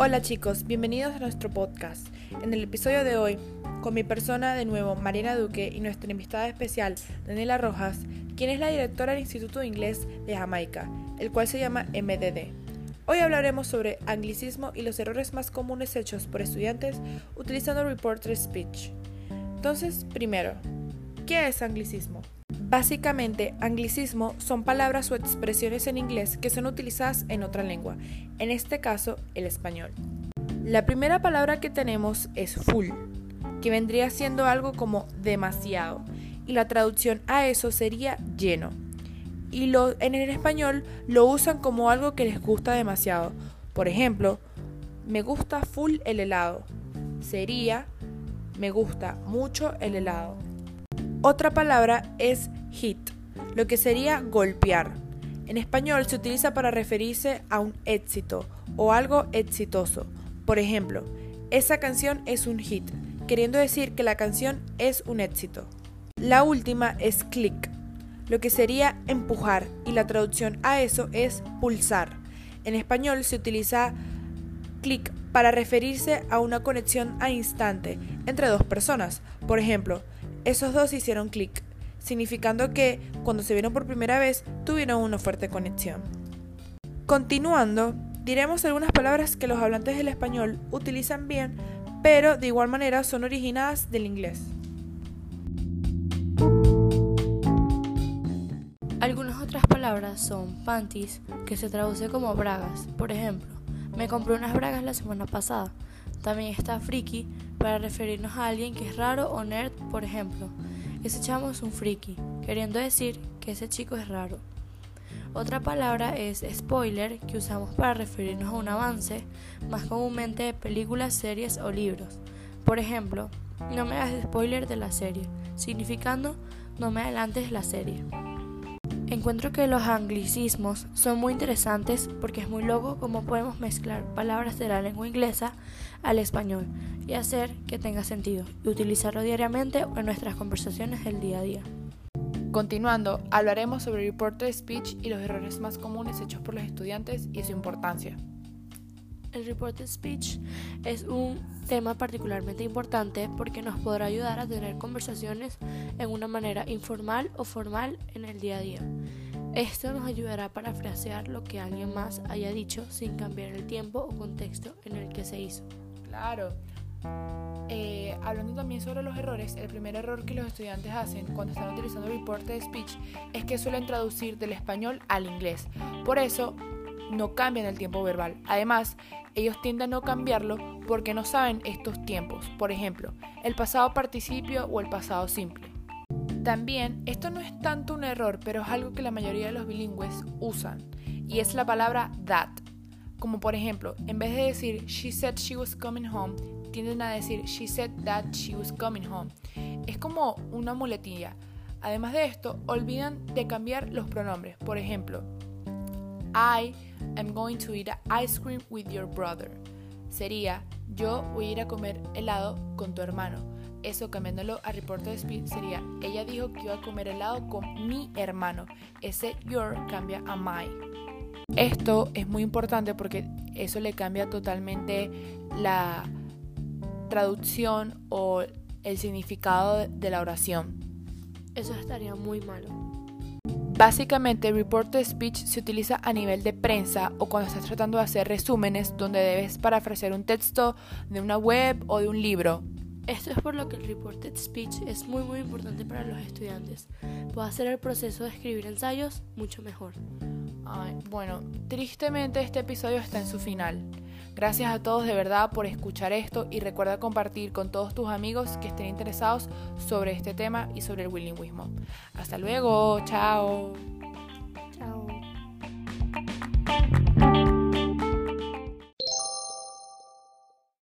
Hola chicos, bienvenidos a nuestro podcast. En el episodio de hoy, con mi persona de nuevo, Marina Duque, y nuestra invitada especial, Daniela Rojas, quien es la directora del Instituto de Inglés de Jamaica, el cual se llama MDD. Hoy hablaremos sobre anglicismo y los errores más comunes hechos por estudiantes utilizando Reporter Speech. Entonces, primero, ¿qué es anglicismo? Básicamente, anglicismo son palabras o expresiones en inglés que son utilizadas en otra lengua, en este caso el español. La primera palabra que tenemos es full, que vendría siendo algo como demasiado, y la traducción a eso sería lleno. Y en el español lo usan como algo que les gusta demasiado. Por ejemplo, me gusta full el helado. Sería me gusta mucho el helado. Otra palabra es hit, lo que sería golpear. En español se utiliza para referirse a un éxito o algo exitoso. Por ejemplo, esa canción es un hit, queriendo decir que la canción es un éxito. La última es click, lo que sería empujar y la traducción a eso es pulsar. En español se utiliza click para referirse a una conexión a instante entre dos personas. Por ejemplo, esos dos hicieron clic, significando que cuando se vieron por primera vez tuvieron una fuerte conexión. Continuando, diremos algunas palabras que los hablantes del español utilizan bien, pero de igual manera son originadas del inglés. Algunas otras palabras son panties, que se traduce como bragas. Por ejemplo, me compré unas bragas la semana pasada. También está friki para referirnos a alguien que es raro o nerd, por ejemplo. Ese es un friki, queriendo decir que ese chico es raro. Otra palabra es spoiler, que usamos para referirnos a un avance, más comúnmente de películas, series o libros. Por ejemplo, no me hagas spoiler de la serie, significando no me adelantes la serie. Encuentro que los anglicismos son muy interesantes porque es muy loco cómo podemos mezclar palabras de la lengua inglesa al español y hacer que tenga sentido y utilizarlo diariamente en nuestras conversaciones del día a día. Continuando, hablaremos sobre reported speech y los errores más comunes hechos por los estudiantes y su importancia. El reported speech es un tema particularmente importante porque nos podrá ayudar a tener conversaciones en una manera informal o formal en el día a día. Esto nos ayudará para frasear lo que alguien más haya dicho sin cambiar el tiempo o contexto en el que se hizo. Claro. Eh, hablando también sobre los errores, el primer error que los estudiantes hacen cuando están utilizando reported speech es que suelen traducir del español al inglés. Por eso, no cambian el tiempo verbal. Además, ellos tienden a no cambiarlo porque no saben estos tiempos. Por ejemplo, el pasado participio o el pasado simple. También, esto no es tanto un error, pero es algo que la mayoría de los bilingües usan, y es la palabra that. Como por ejemplo, en vez de decir she said she was coming home, tienden a decir she said that she was coming home. Es como una muletilla. Además de esto, olvidan de cambiar los pronombres. Por ejemplo, I am going to eat ice cream with your brother. Sería yo voy a ir a comer helado con tu hermano. Eso cambiándolo a reporte de speed sería ella dijo que iba a comer helado con mi hermano. Ese your cambia a my. Esto es muy importante porque eso le cambia totalmente la traducción o el significado de la oración. Eso estaría muy malo. Básicamente, report to speech se utiliza a nivel de prensa o cuando estás tratando de hacer resúmenes donde debes parafrasear un texto de una web o de un libro. Esto es por lo que el reported speech es muy muy importante para los estudiantes. Puede hacer el proceso de escribir ensayos mucho mejor. bueno, tristemente este episodio está en su final. Gracias a todos de verdad por escuchar esto y recuerda compartir con todos tus amigos que estén interesados sobre este tema y sobre el bilingüismo. Hasta luego, chao.